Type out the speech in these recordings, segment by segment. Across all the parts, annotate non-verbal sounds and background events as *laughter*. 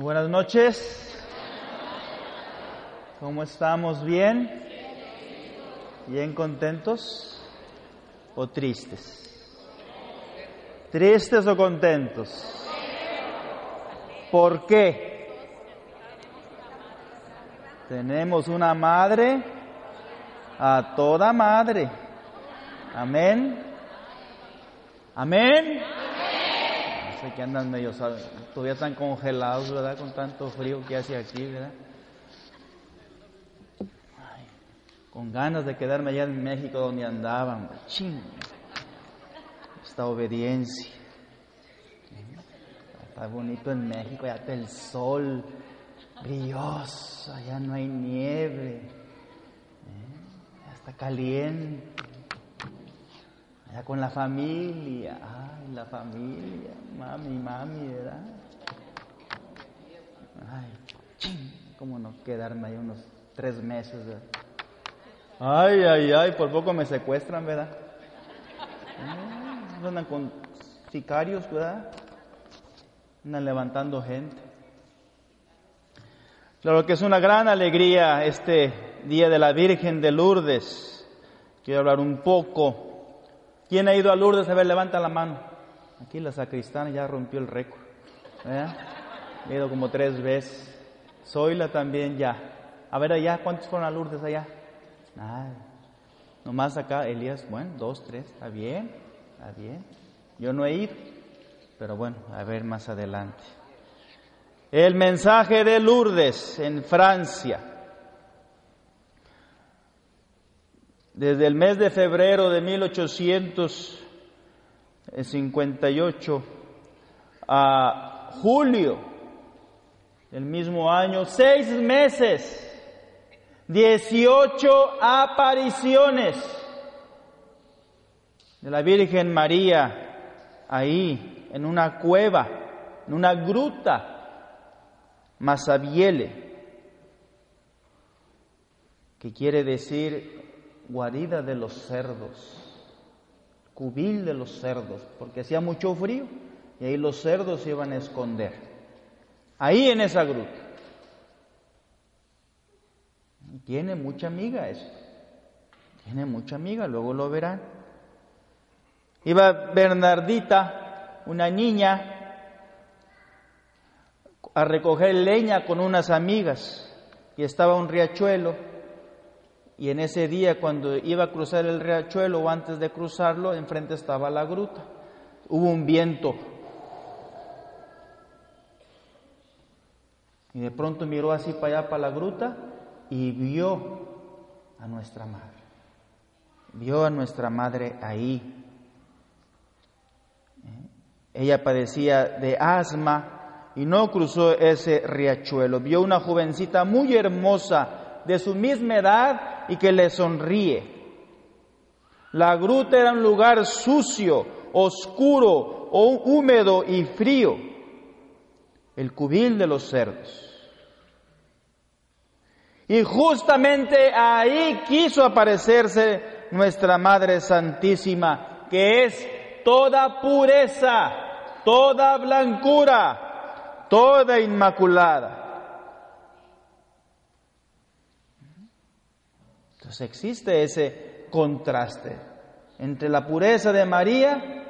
Buenas noches. ¿Cómo estamos? ¿Bien? ¿Bien contentos o tristes? ¿Tristes o contentos? ¿Por qué? Tenemos una madre a toda madre. Amén. Amén. Que andan medio, todavía están congelados, ¿verdad? Con tanto frío que hace aquí, ¿verdad? Con ganas de quedarme allá en México donde andaban. Ching. Esta obediencia. Está bonito en México, ya está el sol brilloso, allá no hay nieve, ¿eh? ya está caliente, allá con la familia, ay, la familia, mami, mami, ¿verdad? Ay, cómo no quedarme ahí unos tres meses. Ay, ay, ay, por poco me secuestran, ¿verdad? ¿Eh? Andan con sicarios, ¿verdad? Andan levantando gente. Claro que es una gran alegría este día de la Virgen de Lourdes. Quiero hablar un poco. ¿Quién ha ido a Lourdes? A ver, levanta la mano. Aquí la sacristana ya rompió el récord. ¿verdad? He ido como tres veces. Zoila también ya. A ver allá, ¿cuántos fueron a Lourdes allá? Nada. Nomás acá, Elías, bueno, dos, tres, está bien, está bien. Yo no he ido, pero bueno, a ver más adelante. El mensaje de Lourdes en Francia. Desde el mes de febrero de 1858 a julio del mismo año, seis meses, 18 apariciones de la Virgen María ahí en una cueva, en una gruta Masabiele, que quiere decir guarida de los cerdos, cubil de los cerdos, porque hacía mucho frío y ahí los cerdos se iban a esconder, ahí en esa gruta. Tiene mucha amiga eso, tiene mucha amiga, luego lo verán. Iba Bernardita, una niña, a recoger leña con unas amigas y estaba un riachuelo y en ese día cuando iba a cruzar el riachuelo o antes de cruzarlo enfrente estaba la gruta. Hubo un viento. Y de pronto miró así para allá para la gruta y vio a nuestra madre. Vio a nuestra madre ahí. Ella padecía de asma y no cruzó ese riachuelo. Vio una jovencita muy hermosa de su misma edad y que le sonríe. La gruta era un lugar sucio, oscuro, húmedo y frío, el cubil de los cerdos. Y justamente ahí quiso aparecerse nuestra Madre Santísima, que es toda pureza, toda blancura, toda inmaculada. Entonces existe ese contraste entre la pureza de María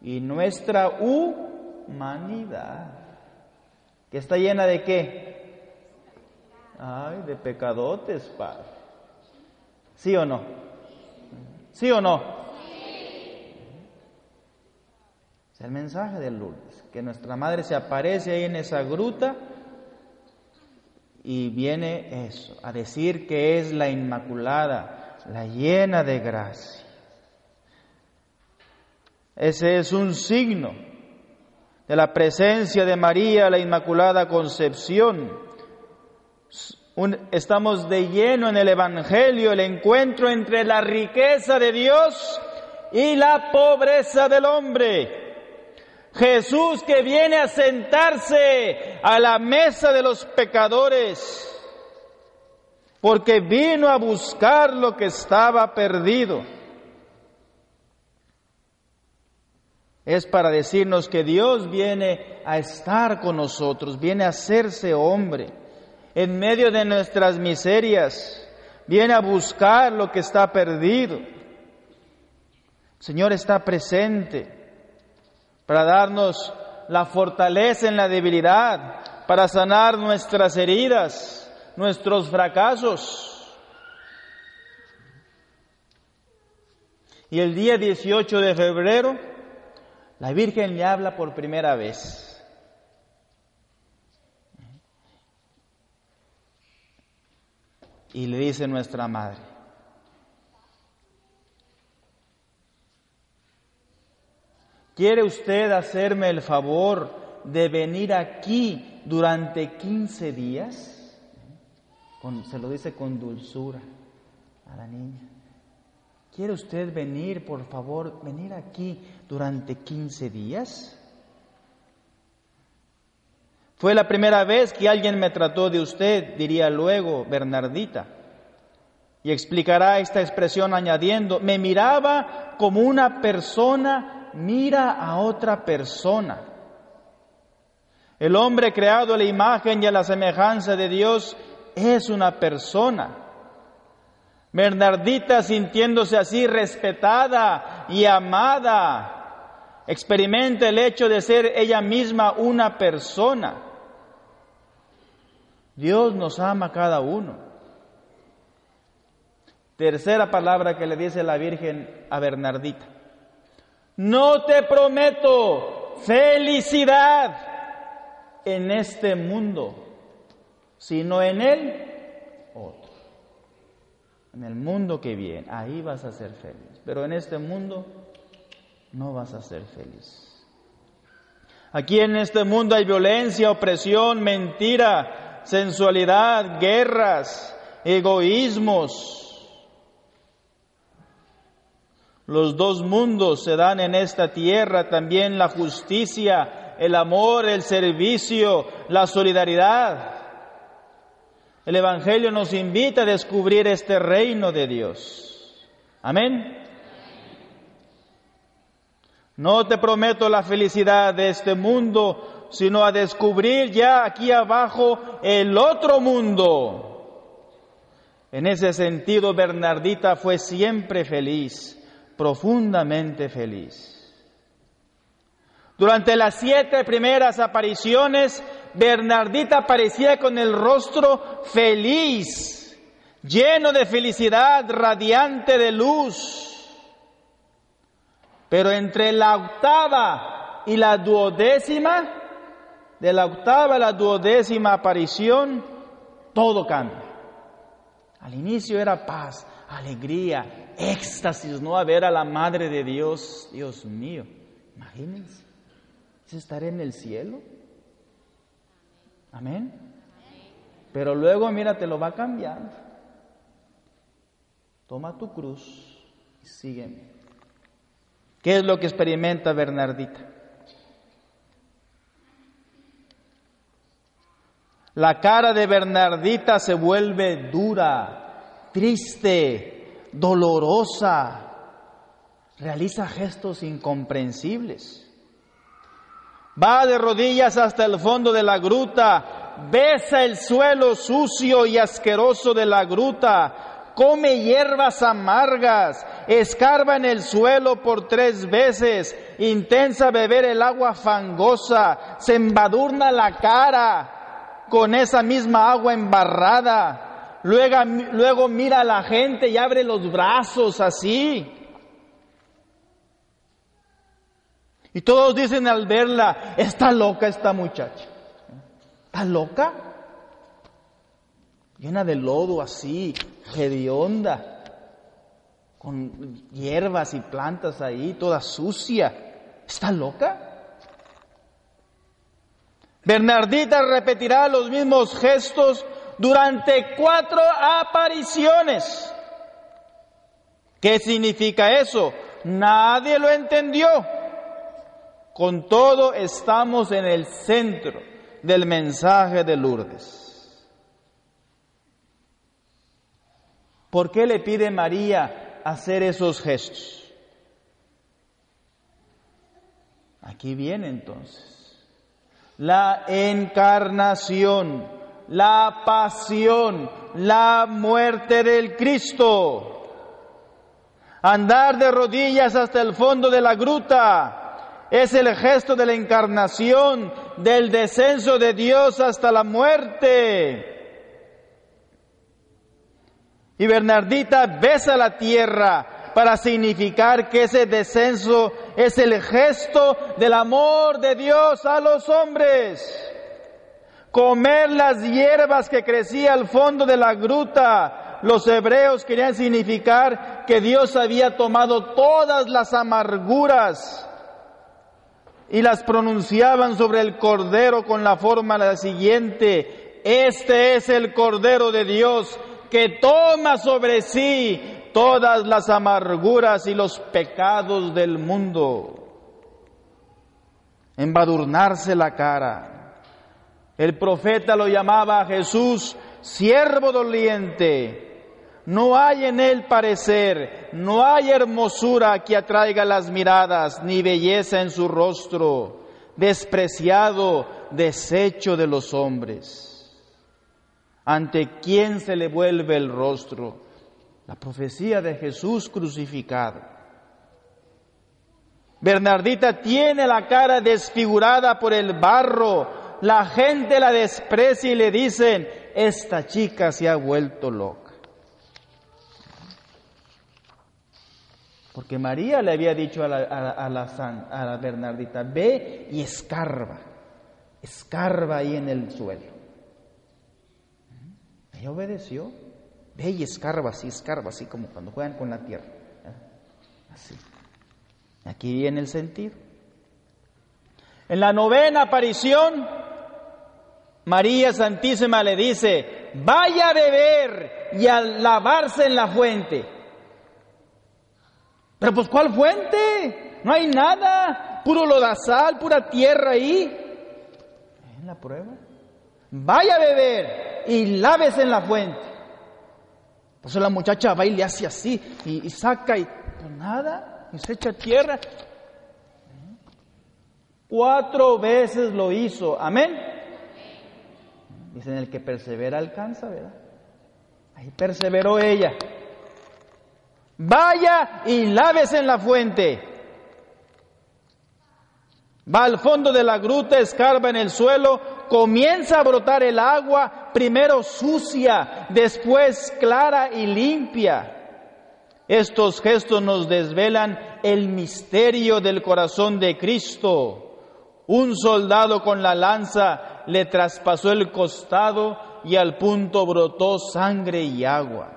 y nuestra humanidad, que está llena de qué? Ay, de pecadotes, Padre. ¿Sí o no? ¿Sí o no? Es el mensaje de Lourdes, que nuestra madre se aparece ahí en esa gruta y viene eso, a decir que es la Inmaculada, la llena de gracia. Ese es un signo de la presencia de María, la Inmaculada Concepción. estamos de lleno en el Evangelio, el encuentro entre la riqueza de Dios y la pobreza del hombre. Jesús que viene a sentarse a la mesa de los pecadores, porque vino a buscar lo que estaba perdido. es para decirnos que Dios viene a estar con nosotros, viene a hacerse hombre en medio de nuestras miserias, viene a buscar lo que está perdido. El Señor está presente para darnos la fortaleza en la debilidad, para sanar nuestras heridas, nuestros fracasos. Y el día 18 de febrero, la Virgen le habla por primera vez. Y le dice nuestra madre, ¿quiere usted hacerme el favor de venir aquí durante 15 días? se lo dice con dulzura a la niña. ¿Quiere usted venir, por favor, venir aquí durante 15 días? Fue la primera vez que alguien me trató de usted, diría luego Bernardita. Y explicará esta expresión añadiendo, me miraba como una persona mira a otra persona. El hombre creado a la imagen y a la semejanza de Dios es una persona. Bernardita sintiéndose así respetada y amada, experimenta el hecho de ser ella misma una persona. Dios nos ama a cada uno. Tercera palabra que le dice la Virgen a Bernardita. No te prometo felicidad en este mundo, sino en el otro. En el mundo que viene, ahí vas a ser feliz. Pero en este mundo no vas a ser feliz. Aquí en este mundo hay violencia, opresión, mentira, sensualidad, guerras, egoísmos. Los dos mundos se dan en esta tierra, también la justicia, el amor, el servicio, la solidaridad. El Evangelio nos invita a descubrir este reino de Dios. Amén. No te prometo la felicidad de este mundo, sino a descubrir ya aquí abajo el otro mundo. En ese sentido, Bernardita fue siempre feliz, profundamente feliz. Durante las siete primeras apariciones, Bernardita aparecía con el rostro feliz, lleno de felicidad, radiante de luz. Pero entre la octava y la duodécima, de la octava a la duodécima aparición, todo cambia. Al inicio era paz, alegría, éxtasis, no a ver a la Madre de Dios, Dios mío, imagínense, ¿es estar en el cielo? Amén. Pero luego, mira, te lo va cambiando. Toma tu cruz y sígueme. ¿Qué es lo que experimenta Bernardita? La cara de Bernardita se vuelve dura, triste, dolorosa. Realiza gestos incomprensibles. Va de rodillas hasta el fondo de la gruta, besa el suelo sucio y asqueroso de la gruta, come hierbas amargas, escarba en el suelo por tres veces, intensa beber el agua fangosa, se embadurna la cara, con esa misma agua embarrada. Luego, luego mira a la gente y abre los brazos así. Y todos dicen al verla, está loca esta muchacha. ¿Está loca? Llena de lodo así, hedionda, con hierbas y plantas ahí, toda sucia. ¿Está loca? Bernardita repetirá los mismos gestos durante cuatro apariciones. ¿Qué significa eso? Nadie lo entendió. Con todo estamos en el centro del mensaje de Lourdes. ¿Por qué le pide María hacer esos gestos? Aquí viene entonces la encarnación, la pasión, la muerte del Cristo. Andar de rodillas hasta el fondo de la gruta es el gesto de la encarnación, del descenso de Dios hasta la muerte. Y Bernardita besa la tierra para significar que ese descenso es el gesto del amor de Dios a los hombres. Comer las hierbas que crecía al fondo de la gruta, los hebreos querían significar que Dios había tomado todas las amarguras y las pronunciaban sobre el cordero con la forma la siguiente, este es el cordero de Dios que toma sobre sí todas las amarguras y los pecados del mundo. Embadurnarse la cara. El profeta lo llamaba a Jesús siervo doliente. No hay en él parecer, no hay hermosura que atraiga las miradas, ni belleza en su rostro, despreciado, desecho de los hombres ante quién se le vuelve el rostro. La profecía de Jesús crucificado. Bernardita tiene la cara desfigurada por el barro. La gente la desprecia y le dicen, esta chica se ha vuelto loca. Porque María le había dicho a la, la, a la Bernardita, ve y escarba, escarba ahí en el suelo. Ella obedeció. Ve y escarba así, escarba así como cuando juegan con la tierra. Así. Aquí viene el sentido. En la novena aparición, María Santísima le dice, vaya a beber y a lavarse en la fuente. Pero pues ¿cuál fuente? No hay nada, puro lodazal, pura tierra ahí. En la prueba. Vaya a beber y laves en la fuente. Por eso la muchacha va y le hace así y, saca y pues nada, y se echa tierra. Cuatro veces lo hizo, amén. Dicen el que persevera alcanza, ¿verdad? Ahí perseveró ella. Vaya y laves en la fuente. Va al fondo de la gruta, escarba en el suelo, comienza a brotar el agua, primero sucia, después clara y limpia. Estos gestos nos desvelan el misterio del corazón de Cristo. Un soldado con la lanza le traspasó el costado y al punto brotó sangre y agua.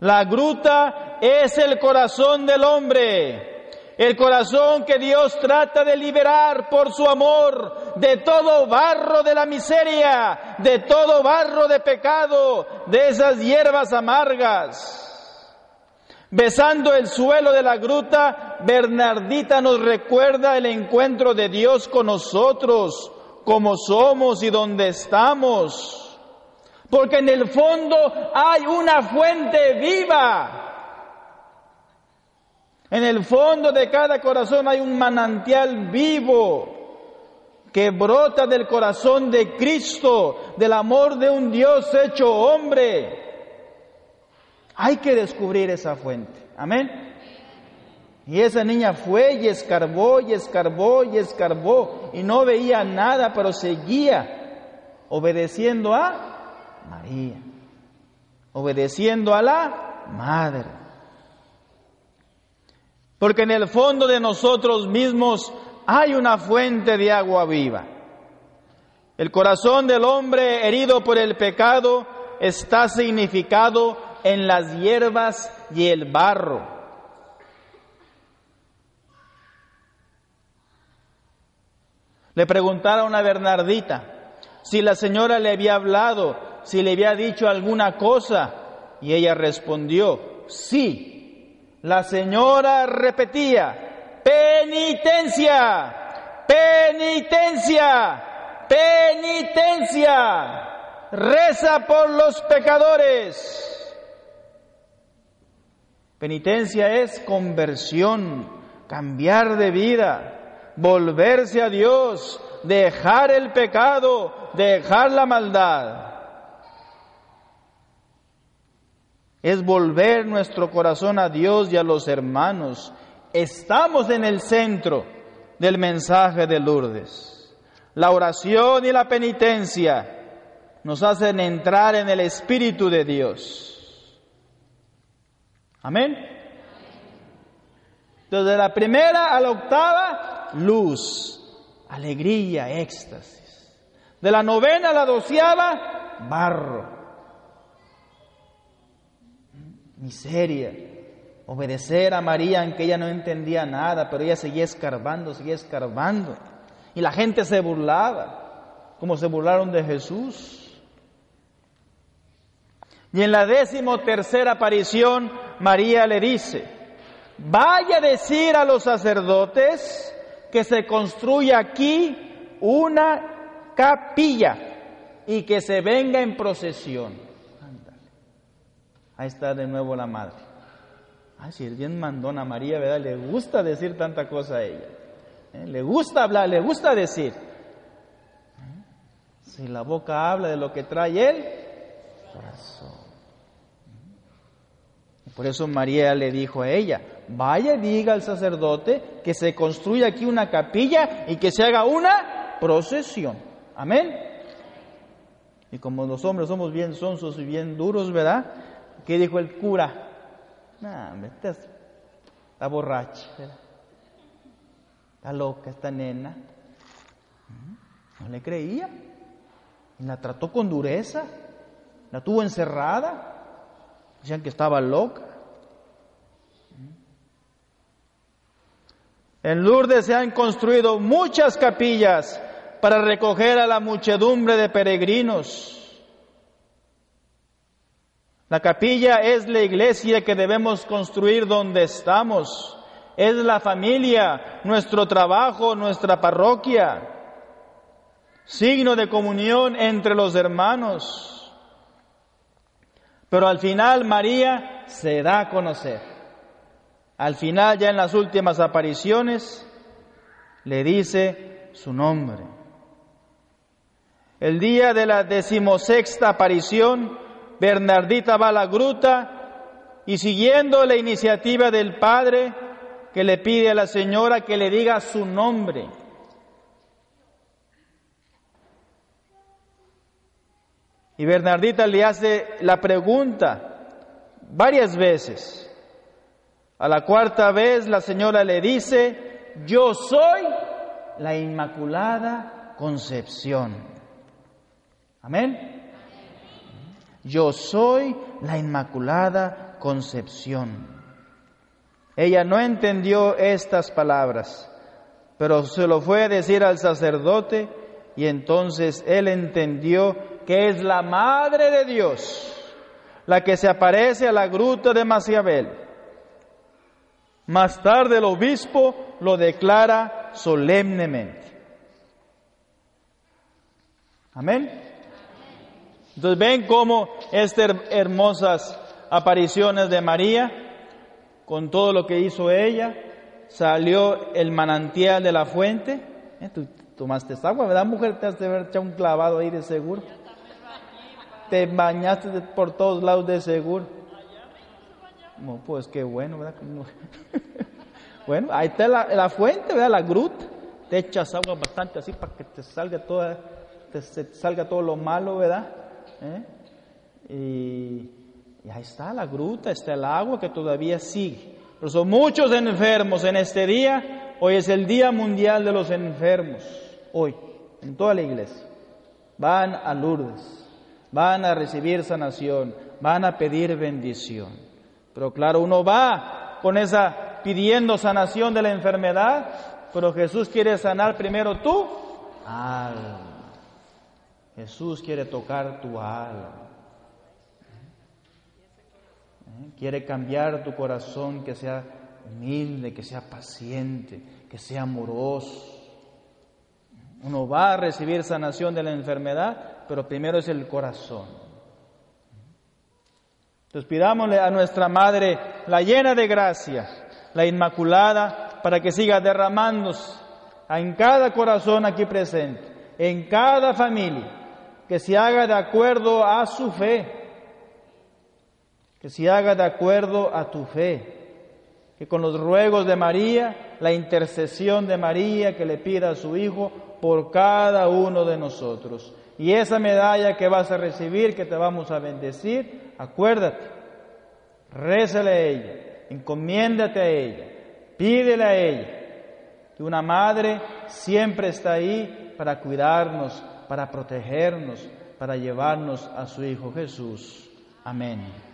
La gruta es el corazón del hombre el corazón que Dios trata de liberar por su amor de todo barro de la miseria, de todo barro de pecado, de esas hierbas amargas. Besando el suelo de la gruta, Bernardita nos recuerda el encuentro de Dios con nosotros, como somos y donde estamos. Porque en el fondo hay una fuente viva en el fondo de cada corazón hay un manantial vivo que brota del corazón de Cristo, del amor de un Dios hecho hombre. Hay que descubrir esa fuente. Amén. Y esa niña fue y escarbó y escarbó y escarbó y no veía nada, pero seguía obedeciendo a María, obedeciendo a la Madre. Porque en el fondo de nosotros mismos hay una fuente de agua viva. El corazón del hombre herido por el pecado está significado en las hierbas y el barro. Le preguntaron a Bernardita si la señora le había hablado, si le había dicho alguna cosa, y ella respondió, sí, la señora repetía, penitencia, penitencia, penitencia, reza por los pecadores. Penitencia es conversión, cambiar de vida, volverse a Dios, dejar el pecado, dejar la maldad. Es volver nuestro corazón a Dios y a los hermanos. Estamos en el centro del mensaje de Lourdes. La oración y la penitencia nos hacen entrar en el Espíritu de Dios. Amén. Desde la primera a la octava, luz, alegría, éxtasis. De la novena a la doceava, barro, miseria. Obedecer a María, aunque ella no entendía nada, pero ella seguía escarbando, seguía escarbando. Y la gente se burlaba, como se burlaron de Jesús. Y en la décimo tercera aparición, María le dice, vaya a decir a los sacerdotes que se construya aquí una capilla y que se venga en procesión. Ahí está de nuevo la madre. Ay, si es bien mandona María, ¿verdad? Le gusta decir tanta cosa a ella. ¿Eh? Le gusta hablar, le gusta decir. ¿Eh? Si la boca habla de lo que trae él, corazón. Por eso María le dijo a ella, vaya diga al sacerdote que se construya aquí una capilla y que se haga una procesión. Amén. Y como los hombres somos bien sonsos y bien duros, ¿verdad? ¿Qué dijo el cura? Nah, está borracha, está loca esta nena. No le creía. La trató con dureza. La tuvo encerrada. Decían que estaba loca. En Lourdes se han construido muchas capillas para recoger a la muchedumbre de peregrinos. La capilla es la iglesia que debemos construir donde estamos. Es la familia, nuestro trabajo, nuestra parroquia. Signo de comunión entre los hermanos. Pero al final María se da a conocer. Al final, ya en las últimas apariciones, le dice su nombre. El día de la decimosexta aparición, Bernardita va a la gruta y siguiendo la iniciativa del padre que le pide a la señora que le diga su nombre. Y Bernardita le hace la pregunta varias veces. A la cuarta vez la señora le dice, yo soy la Inmaculada Concepción. Amén. Yo soy la Inmaculada Concepción. Ella no entendió estas palabras, pero se lo fue a decir al sacerdote y entonces él entendió que es la Madre de Dios la que se aparece a la gruta de Maciabel más tarde el obispo lo declara solemnemente. Amén. Entonces ven cómo estas hermosas apariciones de María, con todo lo que hizo ella, salió el manantial de la fuente. Eh, tú tomaste agua, ¿verdad, mujer? Te has de haber echado un clavado ahí de seguro. Te bañaste por todos lados de seguro. No, pues qué bueno, ¿verdad? *laughs* bueno, ahí está la, fuente, ¿verdad? La gruta. Te echas agua bastante así para que te salga toda, te, salga todo lo malo, ¿verdad? ¿Eh? Y, ahí está la gruta, está el agua que todavía sigue. Pero son muchos enfermos en este día. Hoy es el Día Mundial de los Enfermos. Hoy, en toda la iglesia. Van a Lourdes, van a recibir sanación, van a pedir bendición. Pero claro, uno va con esa pidiendo sanación de la enfermedad, pero Jesús quiere sanar primero tú alma. Jesús quiere tocar tu alma. ¿Eh? Quiere cambiar tu corazón que sea humilde, que sea paciente, que sea amoroso. Uno va a recibir sanación de la enfermedad, pero primero es el corazón. Entonces pidámosle a nuestra Madre, la llena de gracia, la Inmaculada, para que siga derramándose en cada corazón aquí presente, en cada familia, que se haga de acuerdo a su fe, que se haga de acuerdo a tu fe, que con los ruegos de María, la intercesión de María que le pida a su Hijo por cada uno de nosotros. Y esa medalla que vas a recibir, que te vamos a bendecir, acuérdate, rézale a ella, encomiéndate a ella, pídele a ella, que una madre siempre está ahí para cuidarnos, para protegernos, para llevarnos a su Hijo Jesús. Amén.